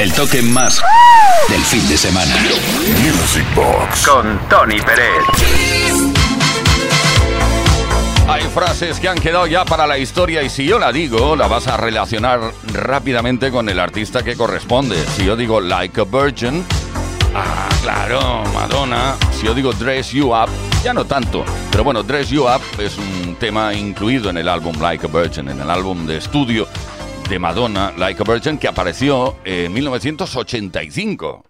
El toque más del fin de semana. Music Box. Con Tony Pérez. Hay frases que han quedado ya para la historia y si yo la digo, la vas a relacionar rápidamente con el artista que corresponde. Si yo digo Like a Virgin, ah, claro, Madonna. Si yo digo Dress You Up, ya no tanto. Pero bueno, Dress You Up es un tema incluido en el álbum Like a Virgin, en el álbum de estudio de Madonna, Like a Virgin, que apareció en 1985.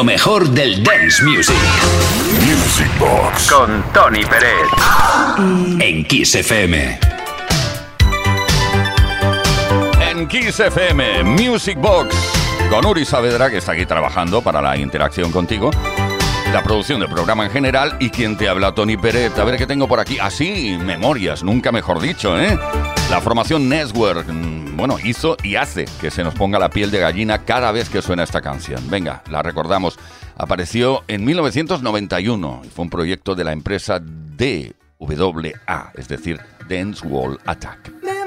Lo mejor del dance music. Music Box. Con Tony Pérez. En Kiss FM. En Kiss FM, Music Box. Con Uri Saavedra, que está aquí trabajando para la interacción contigo. La producción del programa en general y quien te habla, Tony Pérez. A ver qué tengo por aquí. Así, memorias, nunca mejor dicho, ¿eh? La formación Network bueno, hizo y hace que se nos ponga la piel de gallina cada vez que suena esta canción. Venga, la recordamos apareció en 1991 y fue un proyecto de la empresa DWA, es decir, Dance Wall Attack.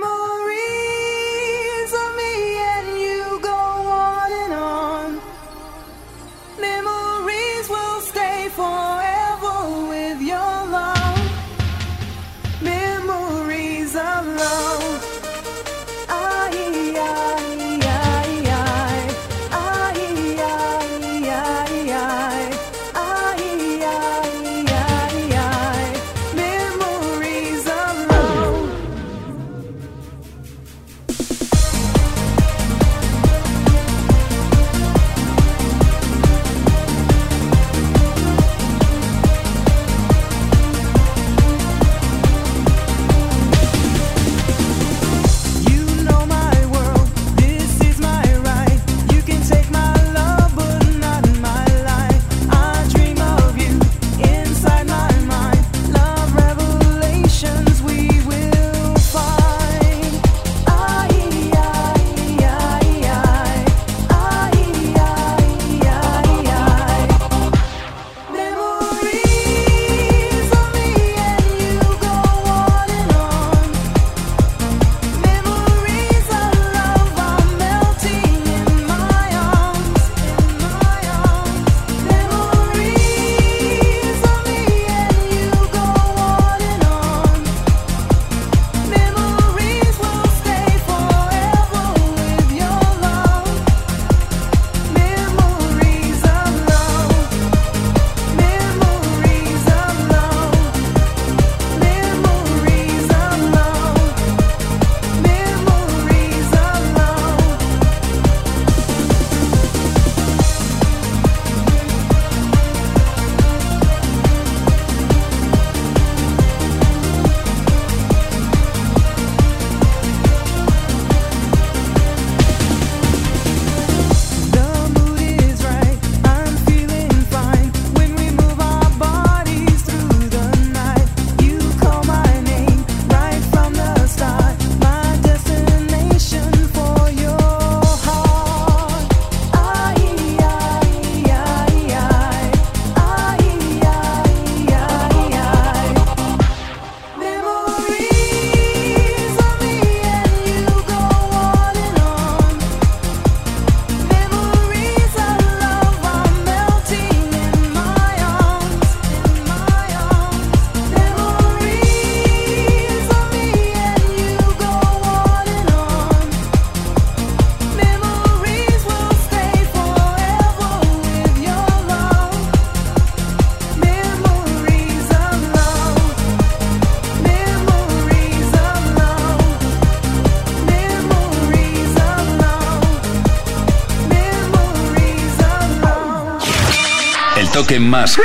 Toque más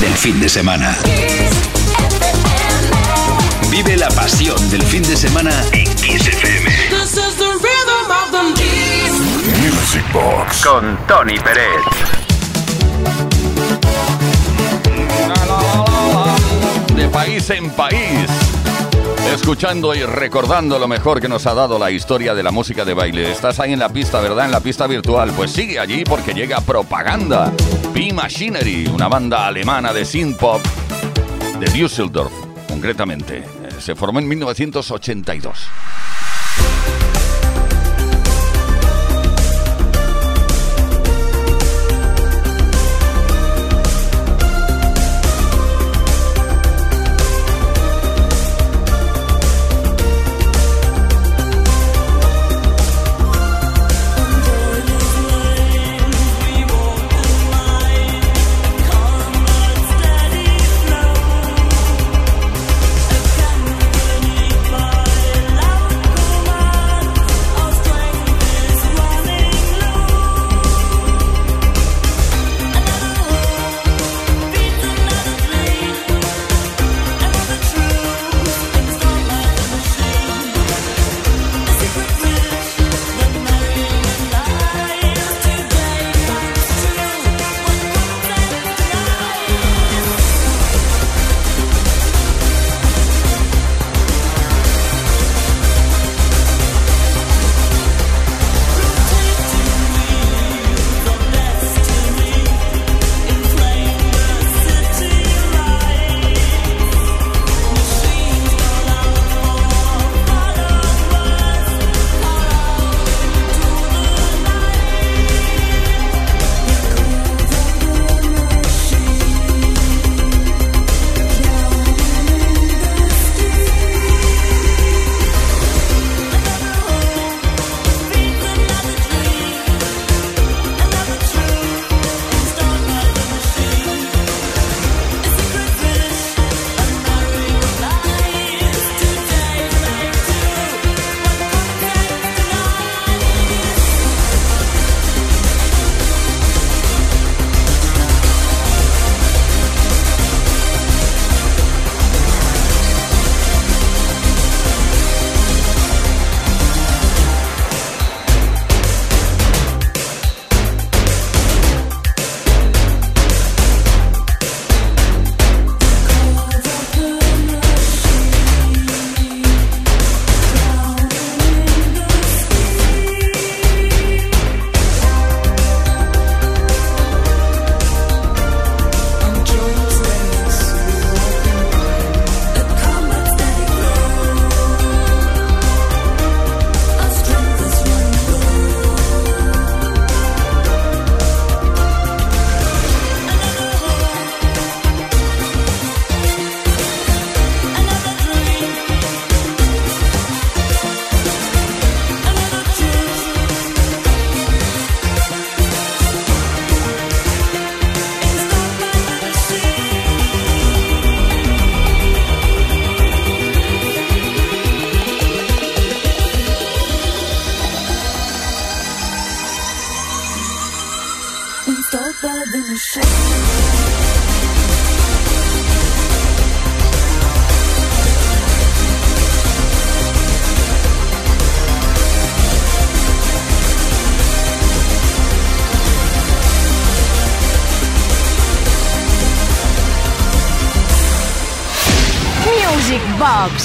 del fin de semana. Vive la pasión del fin de semana en Kiss FM. Music Box con Tony Pérez. De país en país escuchando y recordando lo mejor que nos ha dado la historia de la música de baile. Estás ahí en la pista, ¿verdad? En la pista virtual. Pues sigue allí porque llega Propaganda. B-Machinery, una banda alemana de synth pop de Düsseldorf, concretamente. Eh, se formó en 1982.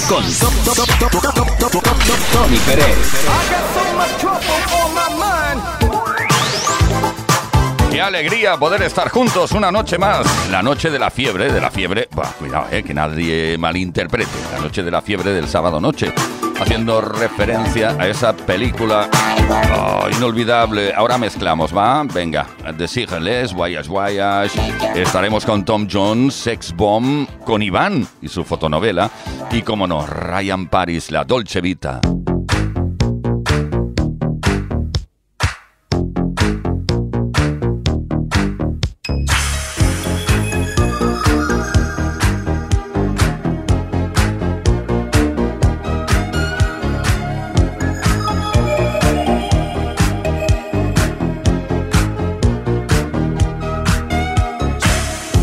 Con Tony Pérez. Qué alegría poder estar juntos una noche más. La noche de la fiebre, de la fiebre. Bah, cuidado, eh, que nadie malinterprete. La noche de la fiebre del sábado noche. Haciendo referencia a esa película oh, inolvidable. Ahora mezclamos, ¿va? Venga, Sigles, Voyage Voyage. Estaremos con Tom Jones, Sex Bomb, con Iván y su fotonovela. Y como no, Ryan Paris, La Dolce Vita.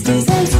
60s and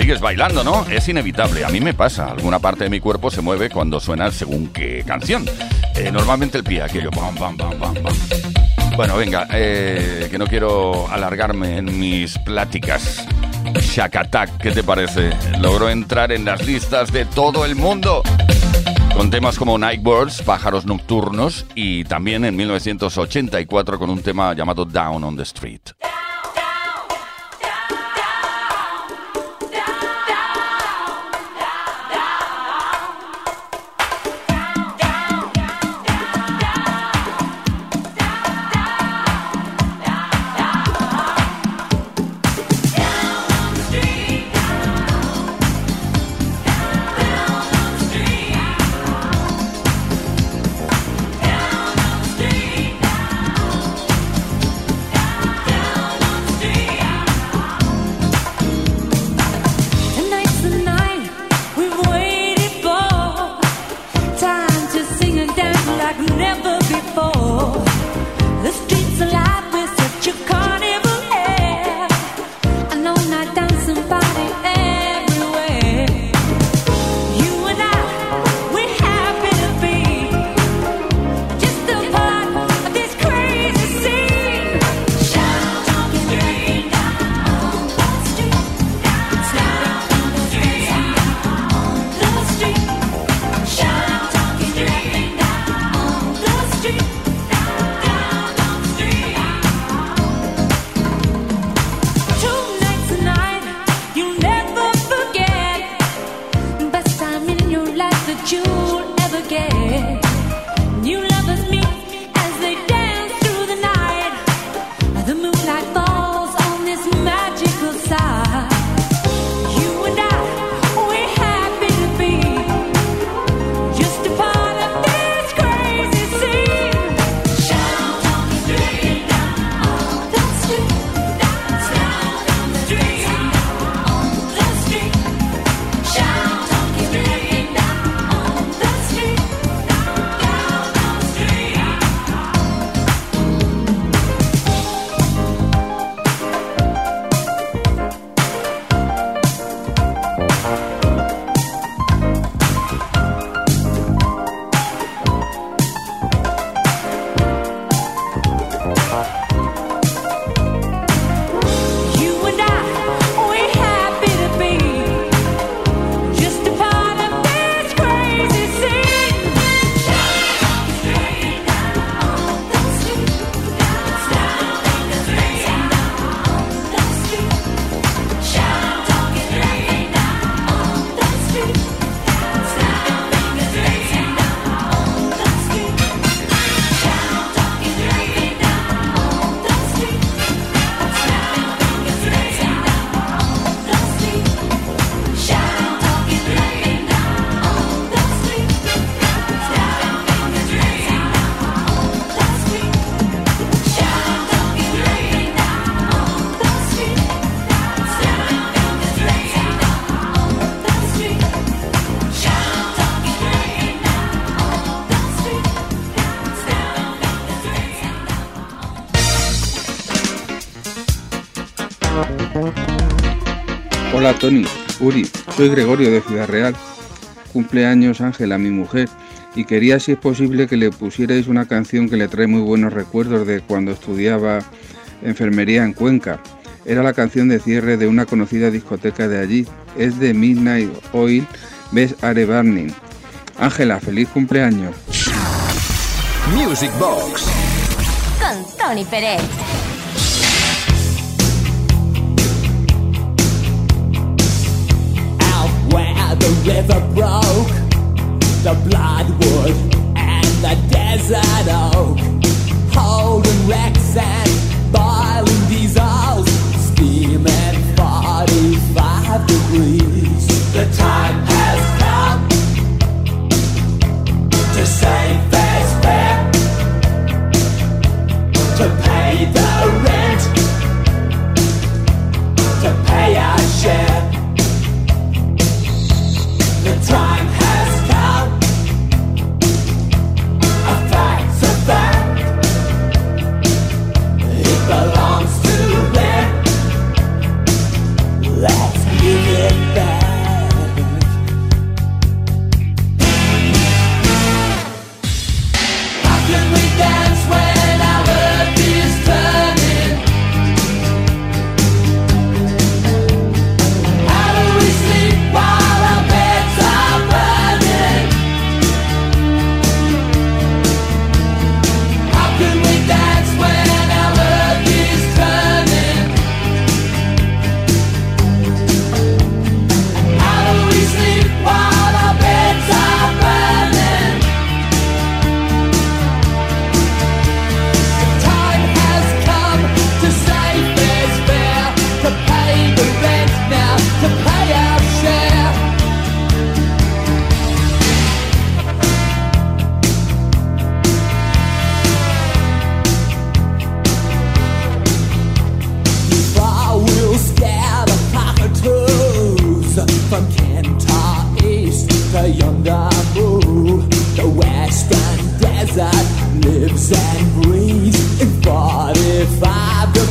Sigues bailando, ¿no? Es inevitable. A mí me pasa. Alguna parte de mi cuerpo se mueve cuando suena según qué canción. Eh, normalmente el pie, aquello. Bueno, venga, eh, que no quiero alargarme en mis pláticas. Shack Attack, ¿qué te parece? Logró entrar en las listas de todo el mundo. Con temas como Nightbirds, Pájaros Nocturnos y también en 1984 con un tema llamado Down on the Street. Tony, Uri, soy Gregorio de Ciudad Real. Cumpleaños Ángela, mi mujer, y quería, si es posible, que le pusierais una canción que le trae muy buenos recuerdos de cuando estudiaba enfermería en Cuenca. Era la canción de cierre de una conocida discoteca de allí. Es de Midnight Oil, Best Are Burning. Ángela, feliz cumpleaños. Music Box con Tony Pérez. river broke, the bloodwood and the desert oak, holding wrecks and boiling desire.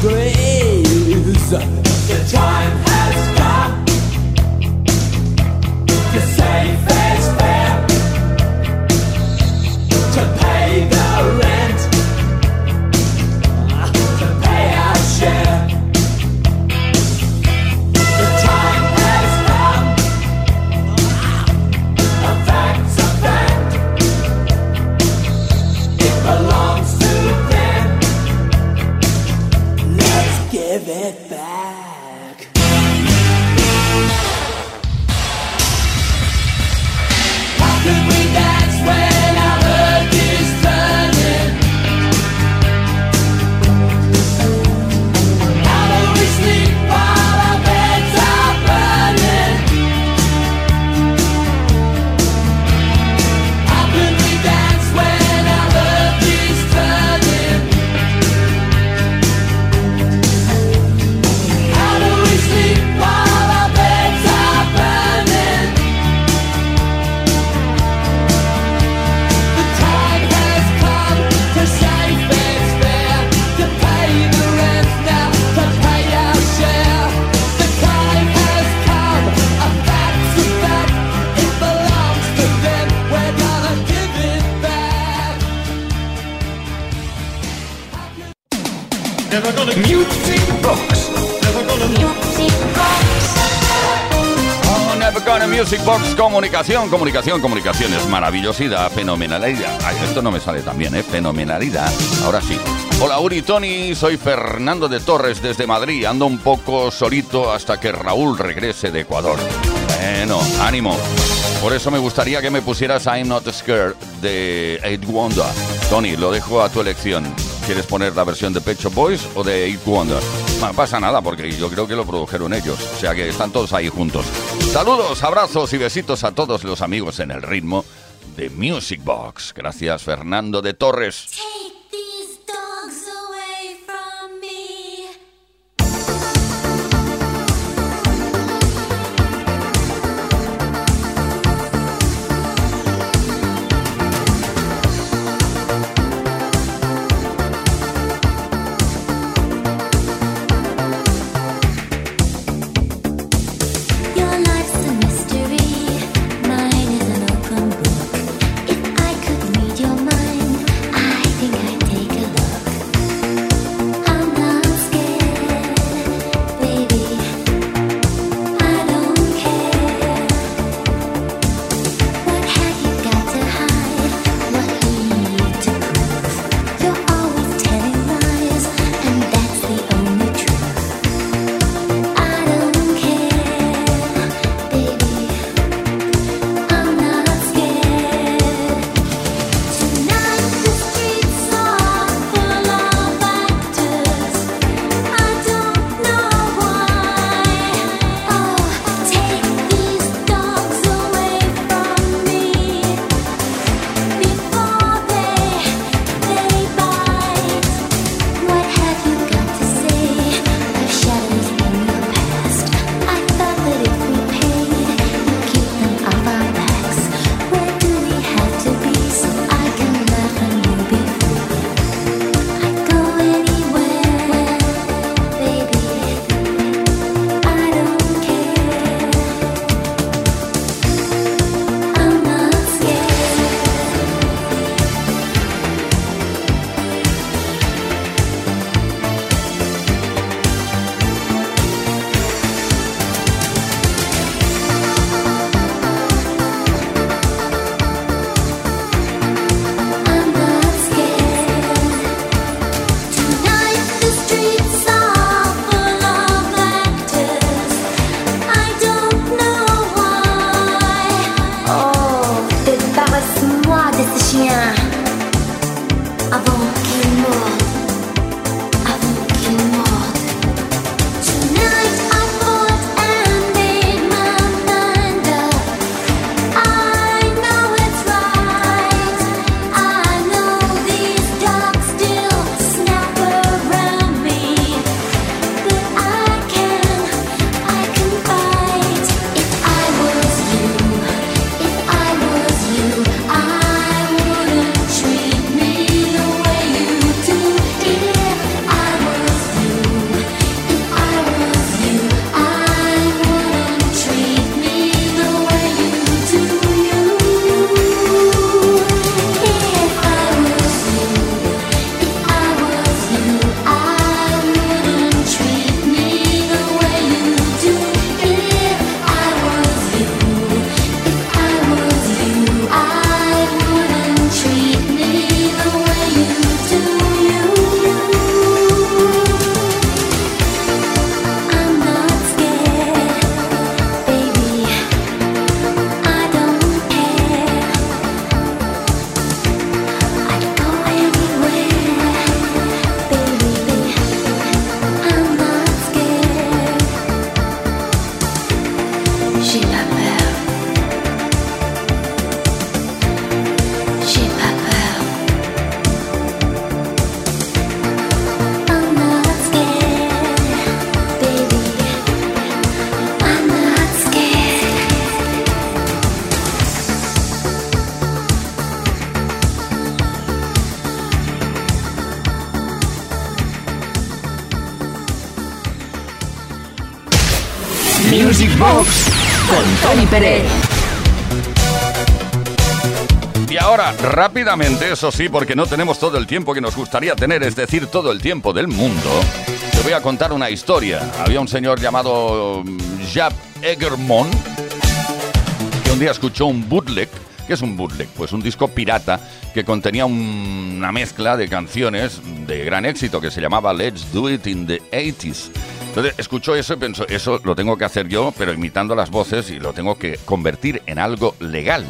graves Comunicación, comunicación, comunicaciones. Maravillosidad, fenomenalidad. Esto no me sale tan bien, ¿eh? Fenomenalidad. Ahora sí. Hola, Uri Tony. Soy Fernando de Torres desde Madrid. Ando un poco solito hasta que Raúl regrese de Ecuador. Bueno, ánimo. Por eso me gustaría que me pusieras I'm Not Scared de Eight Tony, lo dejo a tu elección. ¿Quieres poner la versión de Pecho Boys o de It Wonder? No pasa nada porque yo creo que lo produjeron ellos. O sea que están todos ahí juntos. Saludos, abrazos y besitos a todos los amigos en el ritmo de Music Box. Gracias, Fernando de Torres. Y ahora, rápidamente, eso sí, porque no tenemos todo el tiempo que nos gustaría tener, es decir, todo el tiempo del mundo, te voy a contar una historia. Había un señor llamado mm, Jap Egermon que un día escuchó un bootleg. ¿Qué es un bootleg? Pues un disco pirata que contenía un- una mezcla de canciones de gran éxito que se llamaba Let's Do It in the 80s. Entonces escuchó eso y pensó, eso lo tengo que hacer yo, pero imitando las voces y lo tengo que convertir en algo legal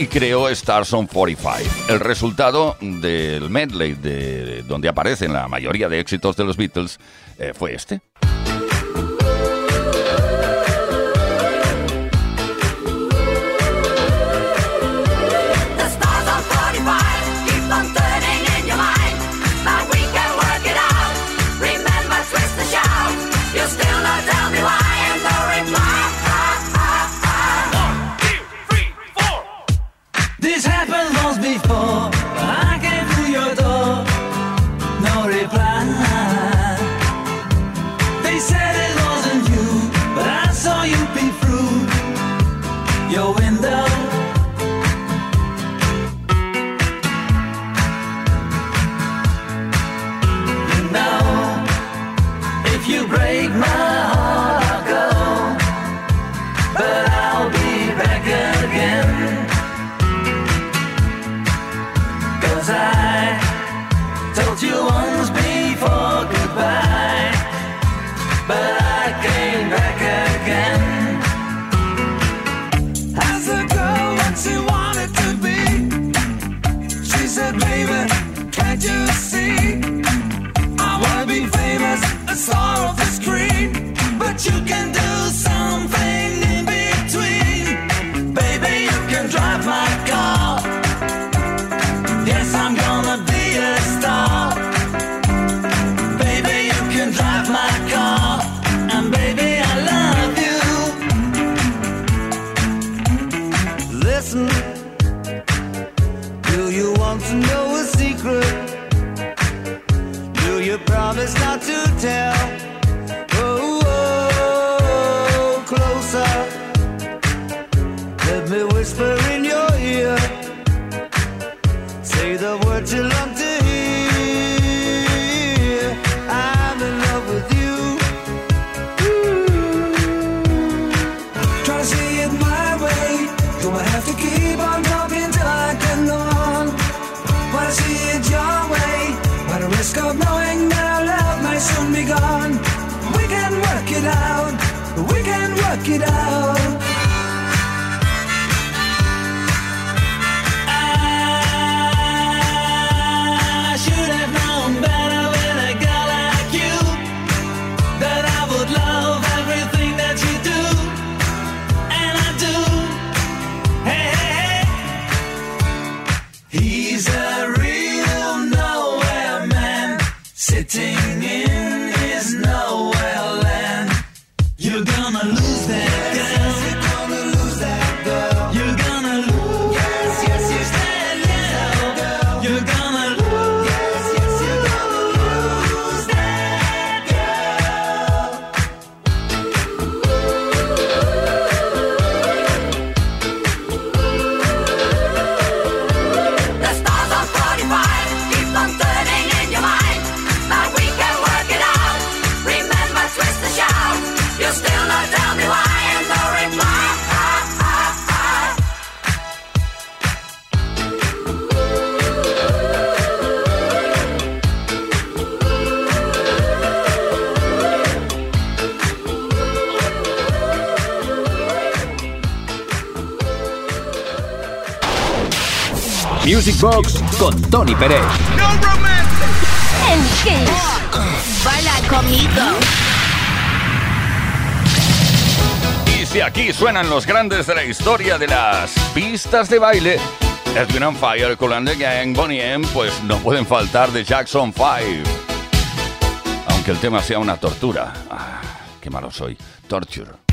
y creó Stars on 45. El resultado del medley de donde aparecen la mayoría de éxitos de los Beatles eh, fue este. The screen, you Box con Tony Pérez. En Kiss. Baila conmigo. Y si aquí suenan los grandes de la historia de las pistas de baile, Edwin on Fire, Cool and the Gang, Bonnie M, pues no pueden faltar de Jackson 5. Aunque el tema sea una tortura. Ah, qué malo soy. Torture.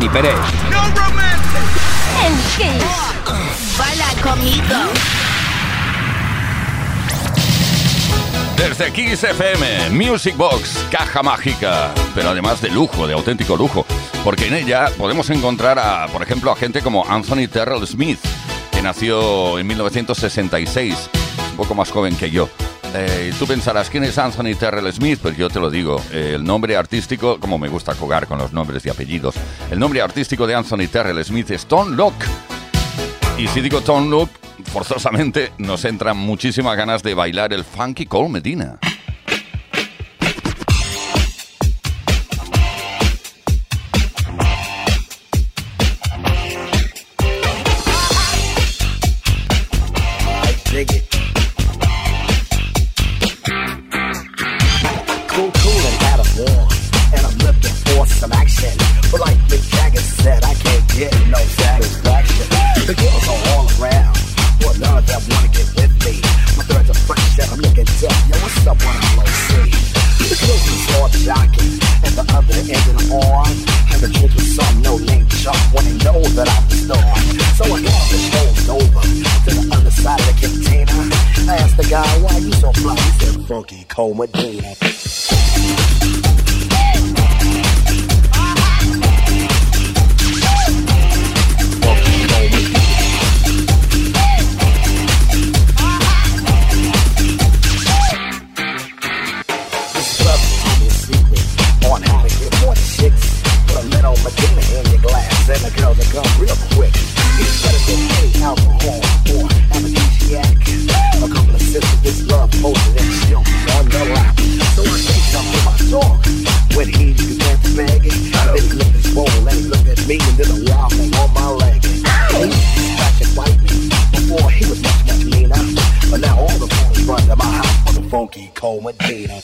Tony Pérez. Baila conmigo. Desde Kiss FM, Music Box, caja mágica, pero además de lujo, de auténtico lujo, porque en ella podemos encontrar a, por ejemplo, a gente como Anthony Terrell Smith, que nació en 1966, un poco más joven que yo. Eh, tú pensarás, ¿quién es Anthony Terrell Smith? Pues yo te lo digo, eh, el nombre artístico, como me gusta jugar con los nombres y apellidos, el nombre artístico de Anthony Terrell Smith es Tom Locke. Y si digo Tom Nook, forzosamente nos entran muchísimas ganas de bailar el funky Cole Medina. Funky Cole Medina. Cold Medina.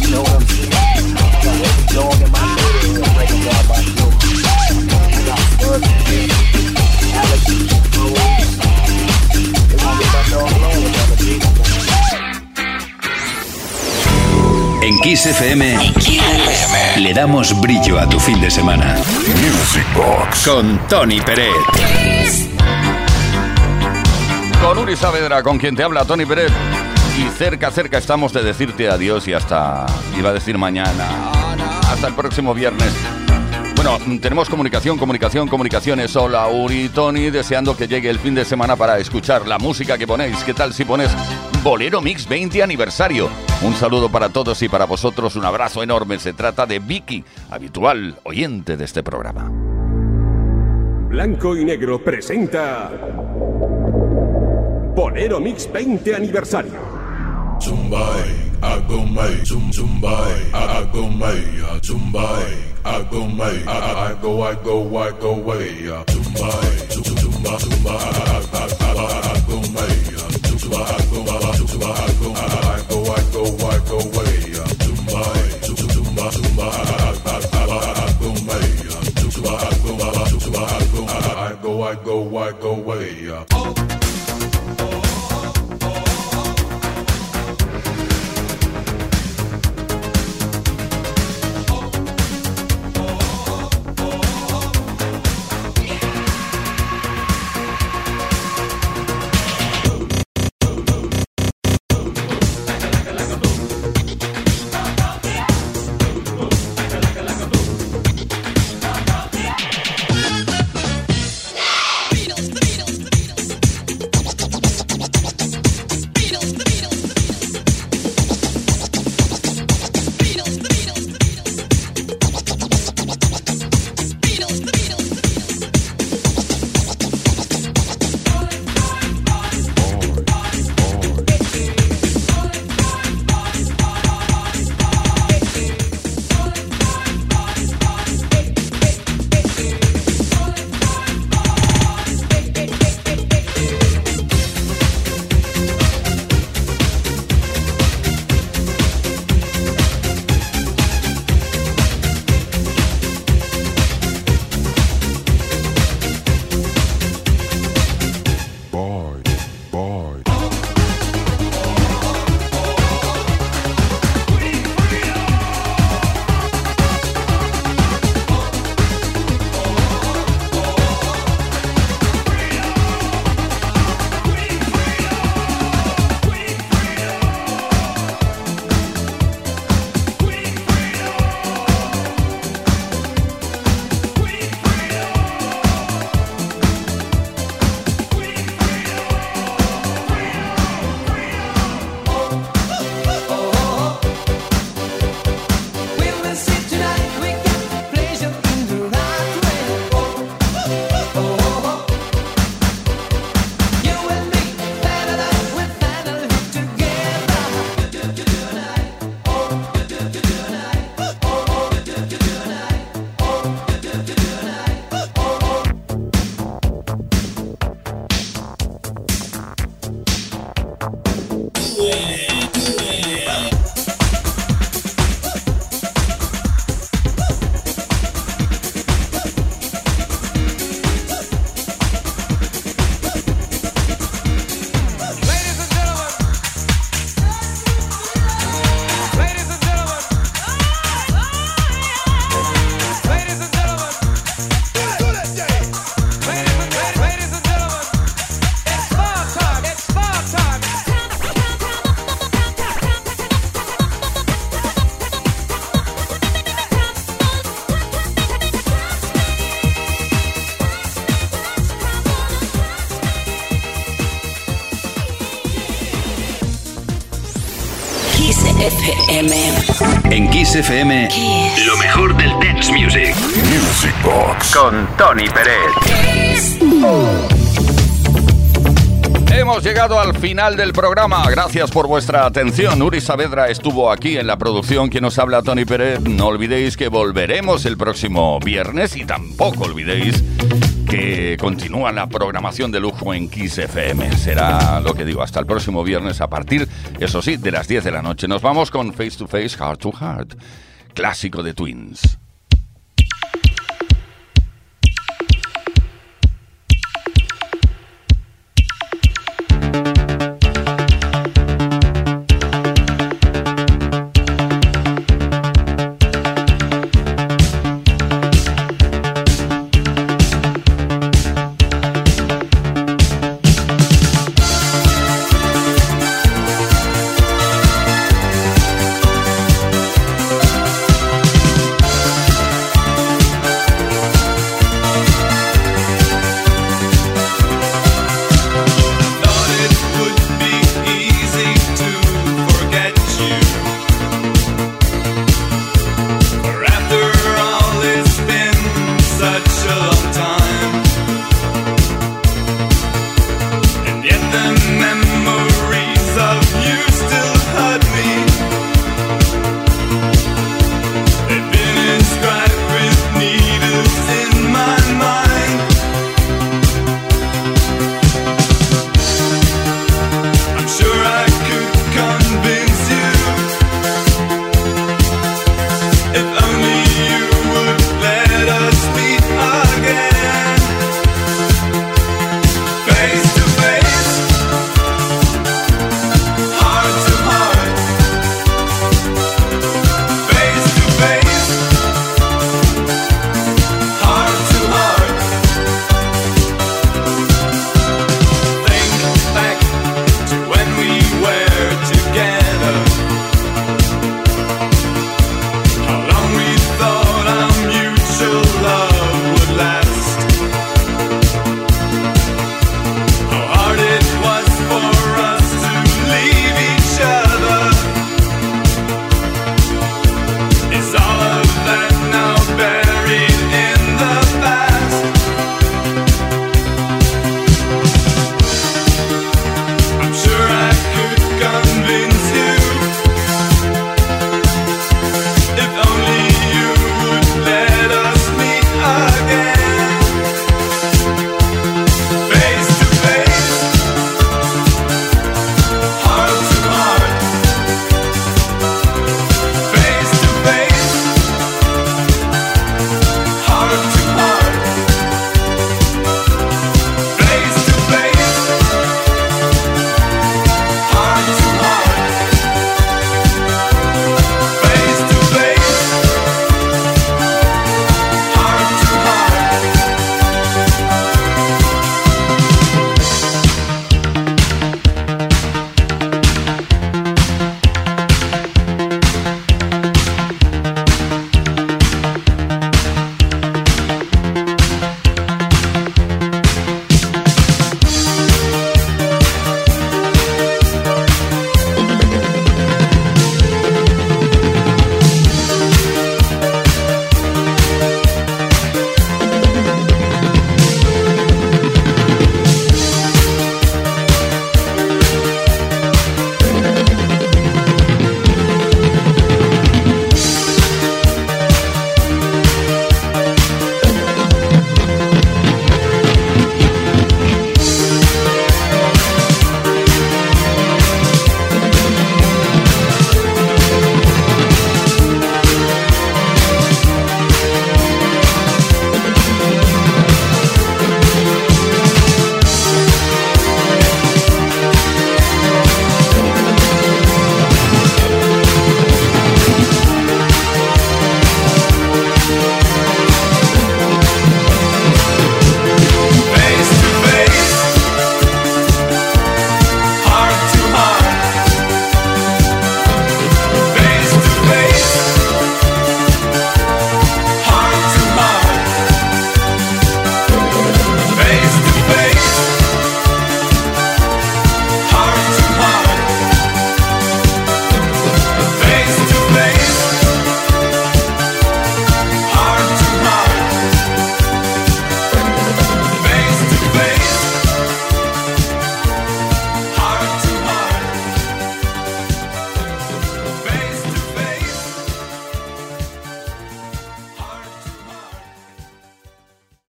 You know what I'm saying? Got every dog in my neighborhood breaking down my door. I got Spud, Alex, Rose. They won't get my dog alone with other people. En Kiss FM, le damos brillo a tu fin de semana. Music Box. Con Tony Pérez. Con Uri Saavedra, con quien te habla Tony Pérez. Y cerca, cerca estamos de decirte adiós y hasta, iba a decir mañana, hasta el próximo viernes. Bueno, tenemos comunicación, comunicación, comunicaciones. Hola Uri, Tony, deseando que llegue el fin de semana para escuchar la música que ponéis. ¿Qué tal si pones Bolero Mix 20 aniversario? Un saludo para todos y para vosotros, un abrazo enorme. Se trata de Vicky, habitual oyente de este programa. Blanco y Negro presenta Bolero Mix 20 aniversario. Tumbai, I go my, tum I, I go my, uh, I go my, I, I go, I go, I go way, uh, Zumba, Zumba, I, I, I, I go my, uh, I go, I, tumba, I go, I go, I go, I go way, uh, I, I, I, I go my, uh, I go, I, tumba, I go, I go, I go way, uh. Kiss FM, lo mejor del dance music. Music Box. Con Tony Pérez. Hemos llegado al final del programa. Gracias por vuestra atención. Uri Saavedra estuvo aquí en la producción. Quien nos habla, Tony Pérez. No olvidéis que volveremos el próximo viernes y tampoco olvidéis que continúa la programación de lujo en Kiss FM. Será lo que digo, hasta el próximo viernes a partir, eso sí, de las 10 de la noche. Nos vamos con Face to Face, Heart to Heart, clásico de Twins.